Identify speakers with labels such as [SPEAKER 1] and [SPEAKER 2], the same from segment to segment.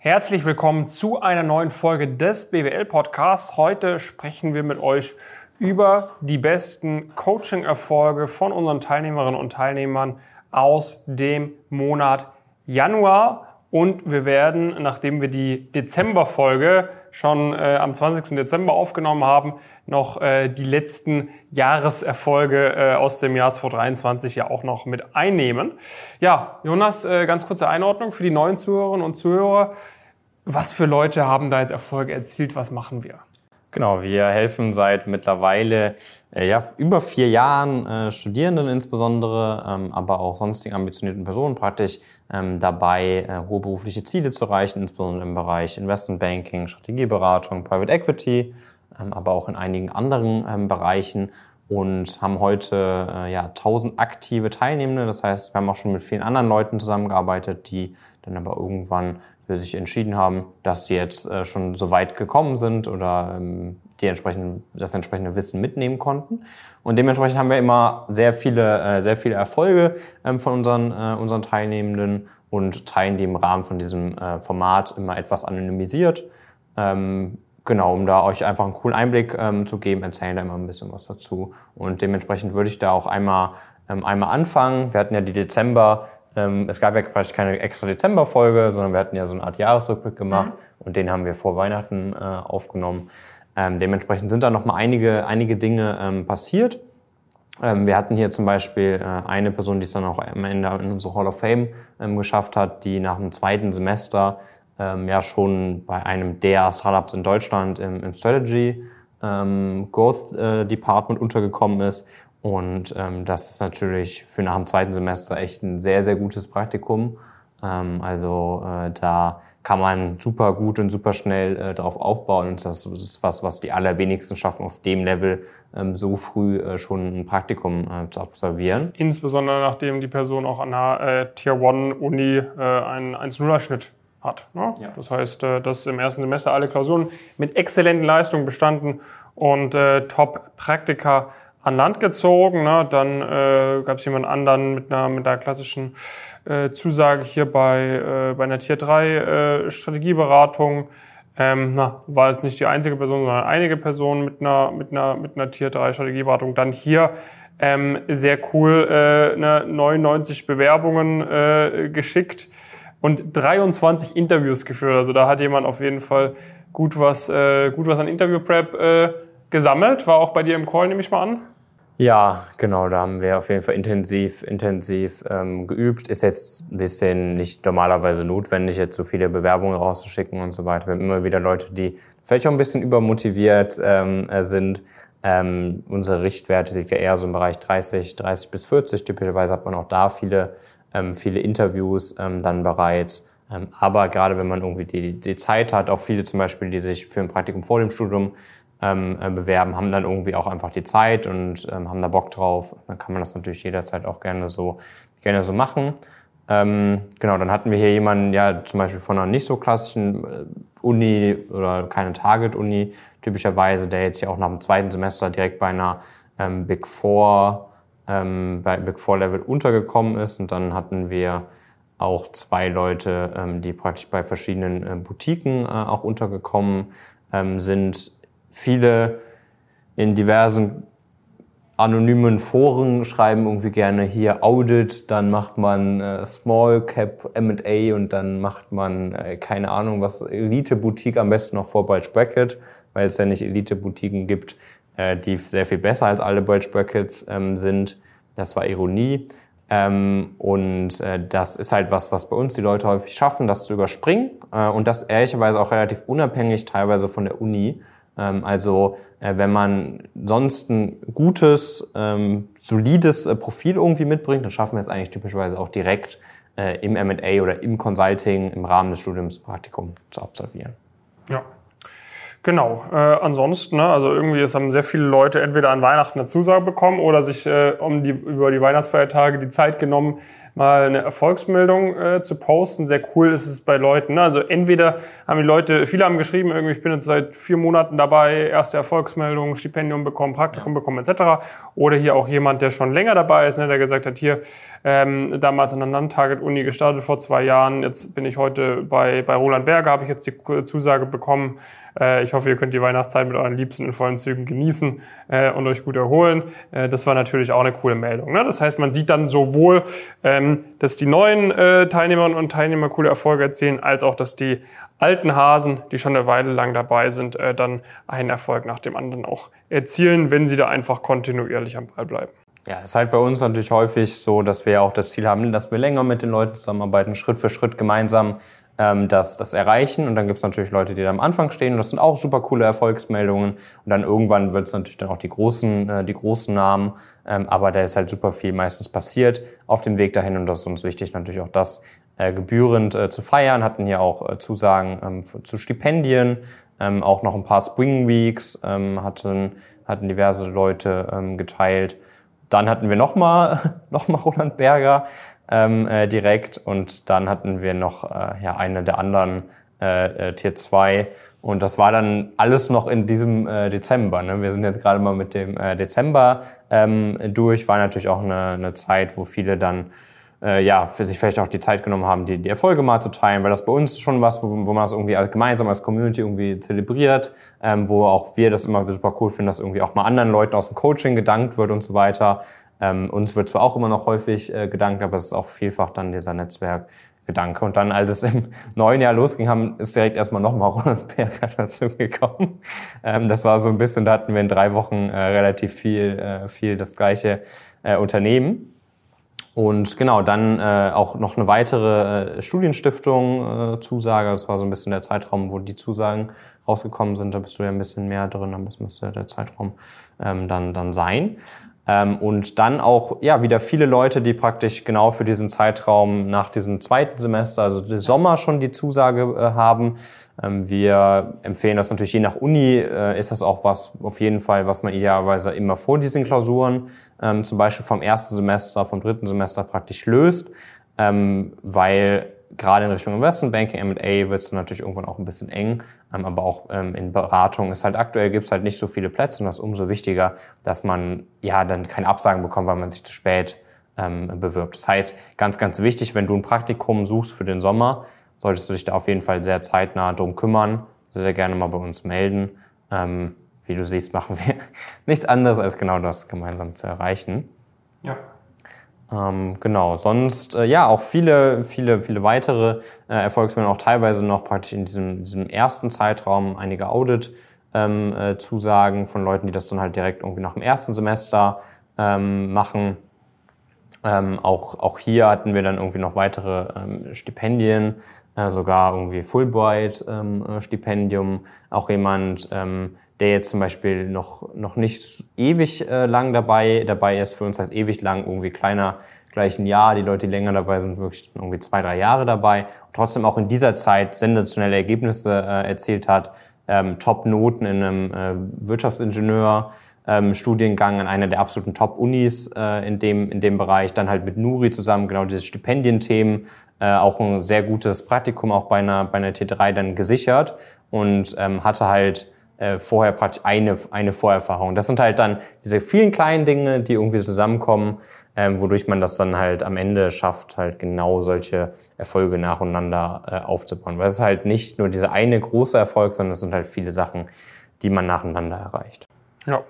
[SPEAKER 1] Herzlich willkommen zu einer neuen Folge des BWL Podcasts. Heute sprechen wir mit euch über die besten Coaching-Erfolge von unseren Teilnehmerinnen und Teilnehmern aus dem Monat Januar. Und wir werden, nachdem wir die Dezember-Folge schon äh, am 20. Dezember aufgenommen haben, noch äh, die letzten Jahreserfolge äh, aus dem Jahr 2023 ja auch noch mit einnehmen. Ja, Jonas, äh, ganz kurze Einordnung für die neuen Zuhörerinnen und Zuhörer. Was für Leute haben da jetzt Erfolge erzielt? Was machen wir?
[SPEAKER 2] Genau, wir helfen seit mittlerweile äh, ja, über vier Jahren äh, Studierenden insbesondere, ähm, aber auch sonstigen ambitionierten Personen praktisch dabei, äh, hohe berufliche Ziele zu erreichen, insbesondere im Bereich Investment Banking, Strategieberatung, Private Equity, ähm, aber auch in einigen anderen ähm, Bereichen und haben heute äh, ja, 1000 aktive Teilnehmende. Das heißt, wir haben auch schon mit vielen anderen Leuten zusammengearbeitet, die dann aber irgendwann für sich entschieden haben, dass sie jetzt äh, schon so weit gekommen sind oder ähm, die entsprechenden, das entsprechende Wissen mitnehmen konnten. Und dementsprechend haben wir immer sehr viele, äh, sehr viele Erfolge ähm, von unseren, äh, unseren Teilnehmenden und teilen die im Rahmen von diesem äh, Format immer etwas anonymisiert. Ähm, genau, um da euch einfach einen coolen Einblick ähm, zu geben, erzählen da immer ein bisschen was dazu. Und dementsprechend würde ich da auch einmal, ähm, einmal anfangen. Wir hatten ja die Dezember ähm, es gab ja praktisch keine extra Dezember-Folge, sondern wir hatten ja so eine Art Jahresrückblick gemacht mhm. und den haben wir vor Weihnachten äh, aufgenommen. Ähm, dementsprechend sind da noch mal einige, einige Dinge ähm, passiert. Ähm, wir hatten hier zum Beispiel äh, eine Person, die es dann auch am Ende in unsere Hall of Fame ähm, geschafft hat, die nach dem zweiten Semester ähm, ja schon bei einem der Startups in Deutschland im, im Strategy Growth äh, Department untergekommen ist und ähm, das ist natürlich für nach dem zweiten Semester echt ein sehr, sehr gutes Praktikum. Ähm, also äh, da kann man super gut und super schnell äh, darauf aufbauen. Und das ist was, was die allerwenigsten schaffen, auf dem Level ähm, so früh äh, schon ein Praktikum äh, zu absolvieren.
[SPEAKER 1] Insbesondere nachdem die Person auch an einer äh, Tier One Uni äh, einen 1-0er-Schnitt hat. Ne? Ja. Das heißt, äh, dass im ersten Semester alle Klausuren mit exzellenten Leistungen bestanden und äh, Top-Praktika an Land gezogen. Ne? Dann äh, gab es jemand anderen mit einer, mit einer klassischen äh, Zusage hier bei, äh, bei einer Tier 3 äh, Strategieberatung. Ähm, na, war jetzt nicht die einzige Person, sondern einige Personen mit einer, mit einer, mit einer Tier 3 Strategieberatung. Dann hier ähm, sehr cool, äh, ne, 99 Bewerbungen äh, geschickt und 23 Interviews geführt. Also da hat jemand auf jeden Fall gut was, äh, gut was an Interview-Prep äh, gesammelt. War auch bei dir im Call, nehme ich mal an.
[SPEAKER 2] Ja, genau, da haben wir auf jeden Fall intensiv, intensiv ähm, geübt. Ist jetzt ein bisschen nicht normalerweise notwendig, jetzt so viele Bewerbungen rauszuschicken und so weiter. Wir haben immer wieder Leute, die vielleicht auch ein bisschen übermotiviert ähm, äh, sind. Ähm, unsere Richtwerte liegen ja eher so im Bereich 30, 30 bis 40. Typischerweise hat man auch da viele, ähm, viele Interviews ähm, dann bereits. Ähm, aber gerade wenn man irgendwie die, die Zeit hat, auch viele zum Beispiel, die sich für ein Praktikum vor dem Studium ähm, äh, bewerben, haben dann irgendwie auch einfach die Zeit und ähm, haben da Bock drauf. Dann kann man das natürlich jederzeit auch gerne so, gerne so machen. Ähm, genau, dann hatten wir hier jemanden, ja, zum Beispiel von einer nicht so klassischen äh, Uni oder keine Target-Uni, typischerweise, der jetzt hier auch nach dem zweiten Semester direkt bei einer ähm, Big Four, ähm, bei Big Four Level untergekommen ist. Und dann hatten wir auch zwei Leute, ähm, die praktisch bei verschiedenen äh, Boutiquen äh, auch untergekommen ähm, sind viele in diversen anonymen Foren schreiben irgendwie gerne hier Audit, dann macht man äh, Small Cap M&A und dann macht man äh, keine Ahnung was Elite Boutique am besten noch vor Bulge Bracket, weil es ja nicht Elite Boutiquen gibt, äh, die sehr viel besser als alle Bulge Brackets ähm, sind. Das war Ironie. Ähm, und äh, das ist halt was, was bei uns die Leute häufig schaffen, das zu überspringen äh, und das ehrlicherweise auch relativ unabhängig teilweise von der Uni. Ähm, also äh, wenn man sonst ein gutes, ähm, solides äh, Profil irgendwie mitbringt, dann schaffen wir es eigentlich typischerweise auch direkt äh, im M&A oder im Consulting im Rahmen des Studiums Praktikum zu absolvieren.
[SPEAKER 1] Ja. Genau. Äh, ansonsten, ne, also irgendwie es haben sehr viele Leute entweder an Weihnachten eine Zusage bekommen oder sich äh, um die, über die Weihnachtsfeiertage die Zeit genommen, mal eine Erfolgsmeldung äh, zu posten. Sehr cool ist es bei Leuten. Ne? Also entweder haben die Leute, viele haben geschrieben, irgendwie, ich bin jetzt seit vier Monaten dabei, erste Erfolgsmeldung, Stipendium bekommen, Praktikum ja. bekommen etc. Oder hier auch jemand, der schon länger dabei ist, ne, der gesagt hat, hier ähm, damals an der Non-Target-Uni gestartet vor zwei Jahren, jetzt bin ich heute bei, bei Roland Berger, habe ich jetzt die Zusage bekommen. Äh, ich hoffe, ihr könnt die Weihnachtszeit mit euren Liebsten in vollen Zügen genießen äh, und euch gut erholen. Äh, das war natürlich auch eine coole Meldung. Ne? Das heißt, man sieht dann sowohl, ähm, dass die neuen äh, Teilnehmerinnen und Teilnehmer coole Erfolge erzielen, als auch, dass die alten Hasen, die schon eine Weile lang dabei sind, äh, dann einen Erfolg nach dem anderen auch erzielen, wenn sie da einfach kontinuierlich am Ball bleiben.
[SPEAKER 2] Ja, es ist halt bei uns natürlich häufig so, dass wir auch das Ziel haben, dass wir länger mit den Leuten zusammenarbeiten, Schritt für Schritt gemeinsam ähm, das, das erreichen. Und dann gibt es natürlich Leute, die da am Anfang stehen. Und das sind auch super coole Erfolgsmeldungen. Und dann irgendwann wird es natürlich dann auch die großen, äh, die großen Namen. Ähm, aber da ist halt super viel meistens passiert auf dem Weg dahin. Und das ist uns wichtig, natürlich auch das äh, gebührend äh, zu feiern. Hatten hier auch äh, Zusagen ähm, für, zu Stipendien, ähm, auch noch ein paar Spring Weeks ähm, hatten, hatten diverse Leute ähm, geteilt. Dann hatten wir nochmal noch mal Roland Berger, ähm, äh, direkt. Und dann hatten wir noch äh, ja, eine der anderen äh, äh, Tier 2. Und das war dann alles noch in diesem äh, Dezember. Ne? Wir sind jetzt gerade mal mit dem äh, Dezember ähm, durch. War natürlich auch eine, eine Zeit, wo viele dann äh, ja, für sich vielleicht auch die Zeit genommen haben, die, die Erfolge mal zu teilen, weil das bei uns schon was, wo, wo man das irgendwie als, gemeinsam als Community irgendwie zelebriert, ähm, wo auch wir das immer super cool finden, dass irgendwie auch mal anderen Leuten aus dem Coaching gedankt wird und so weiter. Ähm, uns wird zwar auch immer noch häufig äh, gedankt, aber es ist auch vielfach dann dieser Netzwerkgedanke. Und dann, als es im neuen Jahr losging, haben, ist direkt erstmal nochmal Roland Berger dazu gekommen. Ähm, das war so ein bisschen, da hatten wir in drei Wochen äh, relativ viel, äh, viel das gleiche äh, Unternehmen. Und genau, dann äh, auch noch eine weitere äh, Studienstiftung äh, Zusage. Das war so ein bisschen der Zeitraum, wo die Zusagen rausgekommen sind. Da bist du ja ein bisschen mehr drin, das müsste der Zeitraum ähm, dann, dann sein. Ähm, und dann auch ja wieder viele Leute, die praktisch genau für diesen Zeitraum nach diesem zweiten Semester, also den Sommer schon die Zusage äh, haben. Ähm, wir empfehlen das natürlich je nach Uni, äh, ist das auch was auf jeden Fall, was man idealerweise immer vor diesen Klausuren, ähm, zum Beispiel vom ersten Semester, vom dritten Semester praktisch löst, ähm, weil gerade in Richtung Investment Banking, M&A wird es natürlich irgendwann auch ein bisschen eng, ähm, aber auch ähm, in Beratung ist halt aktuell gibt es halt nicht so viele Plätze und das ist umso wichtiger, dass man ja dann keine Absagen bekommt, weil man sich zu spät ähm, bewirbt. Das heißt, ganz, ganz wichtig, wenn du ein Praktikum suchst für den Sommer, solltest du dich da auf jeden Fall sehr zeitnah drum kümmern, sehr, sehr gerne mal bei uns melden. Ähm, wie du siehst, machen wir nichts anderes, als genau das gemeinsam zu erreichen. Ja. Ähm, genau, sonst äh, ja auch viele, viele, viele weitere äh, Erfolgsmeldungen, auch teilweise noch praktisch in diesem, diesem ersten Zeitraum einige Audit-Zusagen ähm, äh, von Leuten, die das dann halt direkt irgendwie nach dem ersten Semester ähm, machen. Ähm, auch, auch hier hatten wir dann irgendwie noch weitere ähm, Stipendien, äh, sogar irgendwie Fulbright-Stipendium. Ähm, äh, auch jemand, ähm, der jetzt zum Beispiel noch, noch nicht ewig äh, lang dabei, dabei ist. Für uns heißt ewig lang irgendwie kleiner, gleich ein Jahr. Die Leute, die länger dabei sind, wirklich irgendwie zwei, drei Jahre dabei. Und trotzdem auch in dieser Zeit sensationelle Ergebnisse äh, erzielt hat. Ähm, Top-Noten in einem äh, Wirtschaftsingenieur. Ähm, Studiengang an einer der absoluten Top-Unis äh, in, dem, in dem Bereich, dann halt mit Nuri zusammen genau diese Stipendienthemen, äh, auch ein sehr gutes Praktikum auch bei einer, bei einer T3 dann gesichert und ähm, hatte halt äh, vorher praktisch eine, eine Vorerfahrung. Das sind halt dann diese vielen kleinen Dinge, die irgendwie zusammenkommen, ähm, wodurch man das dann halt am Ende schafft, halt genau solche Erfolge nacheinander äh, aufzubauen. Weil es ist halt nicht nur dieser eine große Erfolg, sondern es sind halt viele Sachen, die man nacheinander erreicht.
[SPEAKER 1] Ja.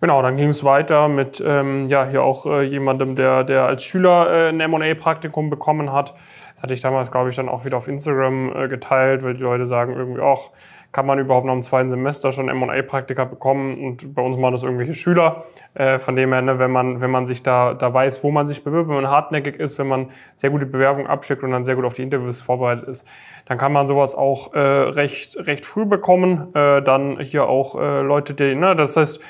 [SPEAKER 1] Genau, dann ging es weiter mit ähm, ja hier auch äh, jemandem, der, der als Schüler äh, ein M&A-Praktikum bekommen hat. Das hatte ich damals, glaube ich, dann auch wieder auf Instagram äh, geteilt, weil die Leute sagen irgendwie auch, kann man überhaupt noch im zweiten Semester schon M&A-Praktika bekommen und bei uns machen das irgendwelche Schüler. Äh, von dem her, ne, wenn man, wenn man sich da, da weiß, wo man sich bewirbt, wenn man hartnäckig ist, wenn man sehr gute Bewerbungen abschickt und dann sehr gut auf die Interviews vorbereitet ist, dann kann man sowas auch äh, recht, recht früh bekommen. Äh, dann hier auch äh, Leute, die, ne, das heißt,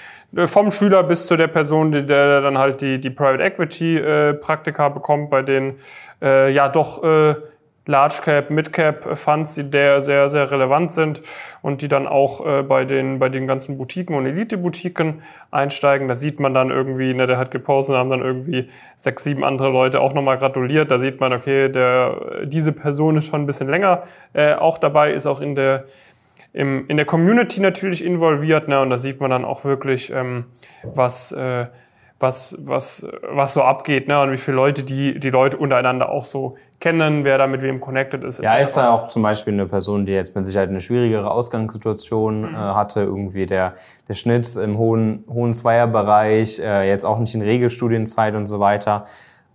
[SPEAKER 1] vom Schüler bis zu der Person, die, der dann halt die, die Private Equity äh, Praktika bekommt, bei denen äh, ja doch äh, Large Cap, Mid Cap Funds, die der sehr, sehr relevant sind und die dann auch äh, bei, den, bei den ganzen Boutiquen und Elite-Boutiquen einsteigen. Da sieht man dann irgendwie, ne, der hat gepostet, haben dann irgendwie sechs, sieben andere Leute auch nochmal gratuliert. Da sieht man, okay, der, diese Person ist schon ein bisschen länger äh, auch dabei, ist auch in der, im, in der Community natürlich involviert. Ne, und da sieht man dann auch wirklich, ähm, was... Äh, was, was, was so abgeht, ne? Und wie viele Leute die, die Leute untereinander auch so kennen, wer da mit wem connected ist.
[SPEAKER 2] Ja, ist da auch zum Beispiel eine Person, die jetzt mit Sicherheit eine schwierigere Ausgangssituation mhm. äh, hatte, irgendwie der, der Schnitt im hohen, hohen Zweierbereich, äh, jetzt auch nicht in Regelstudienzeit und so weiter.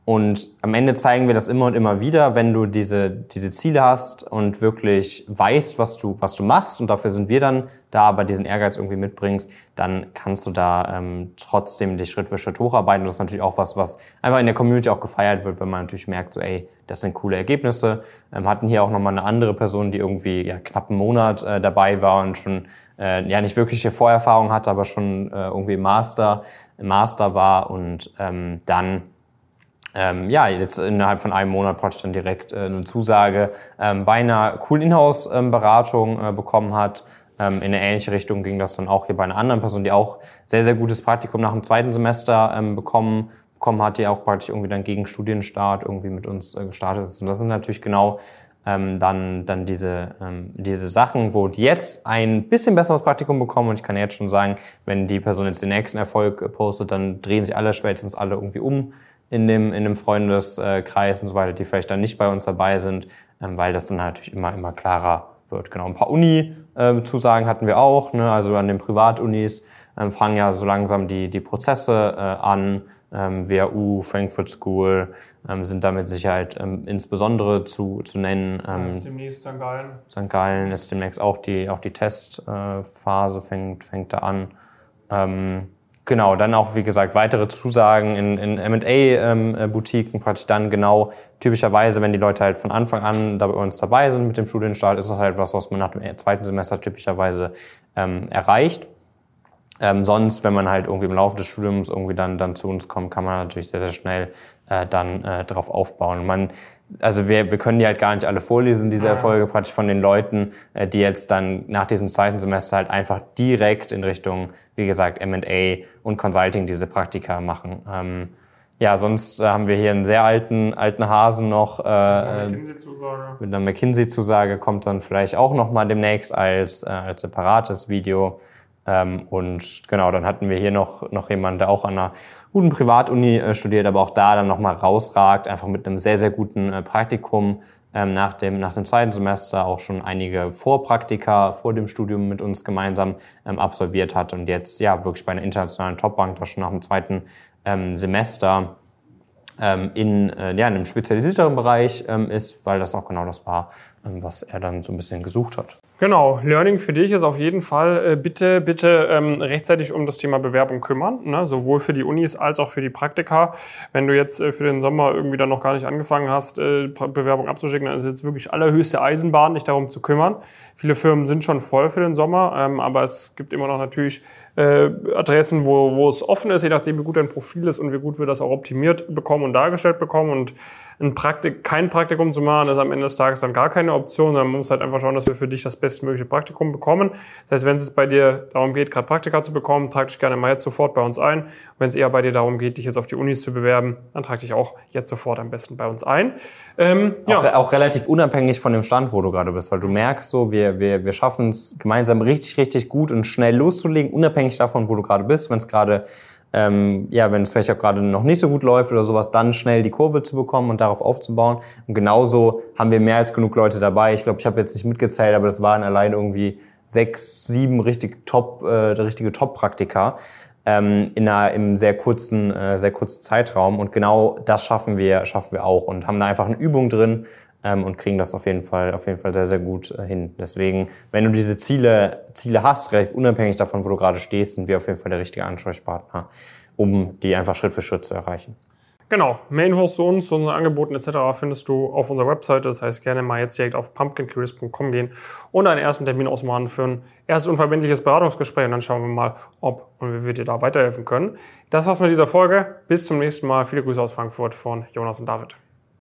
[SPEAKER 2] Und am Ende zeigen wir das immer und immer wieder, wenn du diese, diese Ziele hast und wirklich weißt, was du, was du machst, und dafür sind wir dann da, aber diesen Ehrgeiz irgendwie mitbringst, dann kannst du da ähm, trotzdem dich Schritt für Schritt hocharbeiten. Und das ist natürlich auch was, was einfach in der Community auch gefeiert wird, wenn man natürlich merkt, so ey, das sind coole Ergebnisse. Ähm, hatten hier auch nochmal eine andere Person, die irgendwie ja, knapp einen Monat äh, dabei war und schon äh, ja nicht wirkliche Vorerfahrung hatte, aber schon äh, irgendwie Master, Master war und ähm, dann ähm, ja, jetzt innerhalb von einem Monat praktisch dann direkt äh, eine Zusage ähm, bei einer coolen Inhouse-Beratung äh, bekommen hat. Ähm, in eine ähnliche Richtung ging das dann auch hier bei einer anderen Person, die auch sehr, sehr gutes Praktikum nach dem zweiten Semester ähm, bekommen, bekommen hat, die auch praktisch irgendwie dann gegen Studienstart irgendwie mit uns äh, gestartet ist. Und das sind natürlich genau ähm, dann, dann diese, ähm, diese Sachen, wo die jetzt ein bisschen besseres Praktikum bekommen. Und ich kann jetzt schon sagen, wenn die Person jetzt den nächsten Erfolg äh, postet, dann drehen sich alle spätestens alle irgendwie um in dem, in dem Freundeskreis und so weiter, die vielleicht dann nicht bei uns dabei sind, ähm, weil das dann natürlich immer, immer klarer wird. Genau, ein paar Uni-Zusagen ähm, hatten wir auch, ne? also an den Privatunis ähm, fangen ja so langsam die, die Prozesse äh, an. WHU, Frankfurt School sind da mit Sicherheit insbesondere zu, zu nennen.
[SPEAKER 1] Ähm, demnächst St. Gallen.
[SPEAKER 2] St. Gallen ist demnächst auch die, auch die Testphase, fängt, fängt da an. Genau, dann auch, wie gesagt, weitere Zusagen in, in M&A-Boutiquen, ähm, praktisch dann genau, typischerweise, wenn die Leute halt von Anfang an da bei uns dabei sind mit dem Studienstart, ist das halt was, was man nach dem zweiten Semester typischerweise ähm, erreicht. Ähm, sonst, wenn man halt irgendwie im Laufe des Studiums irgendwie dann, dann zu uns kommt, kann man natürlich sehr, sehr schnell äh, dann äh, darauf aufbauen. Man also wir, wir können die halt gar nicht alle vorlesen, diese Erfolge praktisch von den Leuten, äh, die jetzt dann nach diesem zweiten Semester halt einfach direkt in Richtung, wie gesagt, M&A und Consulting diese Praktika machen. Ähm, ja, sonst äh, haben wir hier einen sehr alten, alten Hasen noch. Äh, mit einer McKinsey-Zusage kommt dann vielleicht auch noch mal demnächst als, äh, als separates Video. Ähm, und genau, dann hatten wir hier noch, noch jemanden, der auch an einer guten Privatuni äh, studiert, aber auch da dann nochmal rausragt, einfach mit einem sehr, sehr guten äh, Praktikum ähm, nach, dem, nach dem zweiten Semester auch schon einige Vorpraktika vor dem Studium mit uns gemeinsam ähm, absolviert hat und jetzt ja wirklich bei einer internationalen Topbank da schon nach dem zweiten Semester in, äh, ja, in einem spezialisierteren Bereich ist, weil das auch genau das war, was er dann so ein bisschen gesucht hat.
[SPEAKER 1] Genau, Learning für dich ist auf jeden Fall, äh, bitte, bitte ähm, rechtzeitig um das Thema Bewerbung kümmern, ne? sowohl für die Unis als auch für die Praktika. Wenn du jetzt äh, für den Sommer irgendwie dann noch gar nicht angefangen hast, äh, Bewerbung abzuschicken, dann ist jetzt wirklich allerhöchste Eisenbahn, dich darum zu kümmern. Viele Firmen sind schon voll für den Sommer, ähm, aber es gibt immer noch natürlich äh, Adressen, wo, wo es offen ist, je nachdem, wie gut dein Profil ist und wie gut wir das auch optimiert bekommen und dargestellt bekommen. Und ein Praktik, kein Praktikum zu machen, ist am Ende des Tages dann gar keine Option. Man muss halt einfach schauen, dass wir für dich das bestmögliche Praktikum bekommen. Das heißt, wenn es bei dir darum geht, gerade Praktika zu bekommen, trag dich gerne mal jetzt sofort bei uns ein. Wenn es eher bei dir darum geht, dich jetzt auf die Unis zu bewerben, dann trag dich auch jetzt sofort am besten bei uns ein.
[SPEAKER 2] Ähm, ja. auch, auch relativ unabhängig von dem Stand, wo du gerade bist, weil du merkst so, wir, wir, wir schaffen es gemeinsam richtig, richtig gut und schnell loszulegen, unabhängig davon, wo du gerade bist, wenn es gerade ähm, ja, wenn es vielleicht auch gerade noch nicht so gut läuft oder sowas, dann schnell die Kurve zu bekommen und darauf aufzubauen. Und genauso haben wir mehr als genug Leute dabei. Ich glaube, ich habe jetzt nicht mitgezählt, aber das waren allein irgendwie sechs, sieben richtig top, äh, richtige Top-Praktika ähm, in einer, im sehr kurzen, äh, sehr kurzen Zeitraum. Und genau das schaffen wir, schaffen wir auch und haben da einfach eine Übung drin, ähm, und kriegen das auf jeden Fall, auf jeden Fall sehr, sehr gut äh, hin. Deswegen, wenn du diese Ziele, Ziele hast, relativ unabhängig davon, wo du gerade stehst, sind wir auf jeden Fall der richtige Ansprechpartner, um die einfach Schritt für Schritt zu erreichen.
[SPEAKER 1] Genau, mehr Infos zu uns, zu unseren Angeboten etc. findest du auf unserer Webseite. Das heißt, gerne mal jetzt direkt auf pumpkincareers.com gehen und einen ersten Termin ausmachen für ein erstes unverbindliches Beratungsgespräch und dann schauen wir mal, ob und wie wir dir da weiterhelfen können. Das war's mit dieser Folge. Bis zum nächsten Mal. Viele Grüße aus Frankfurt von Jonas und David.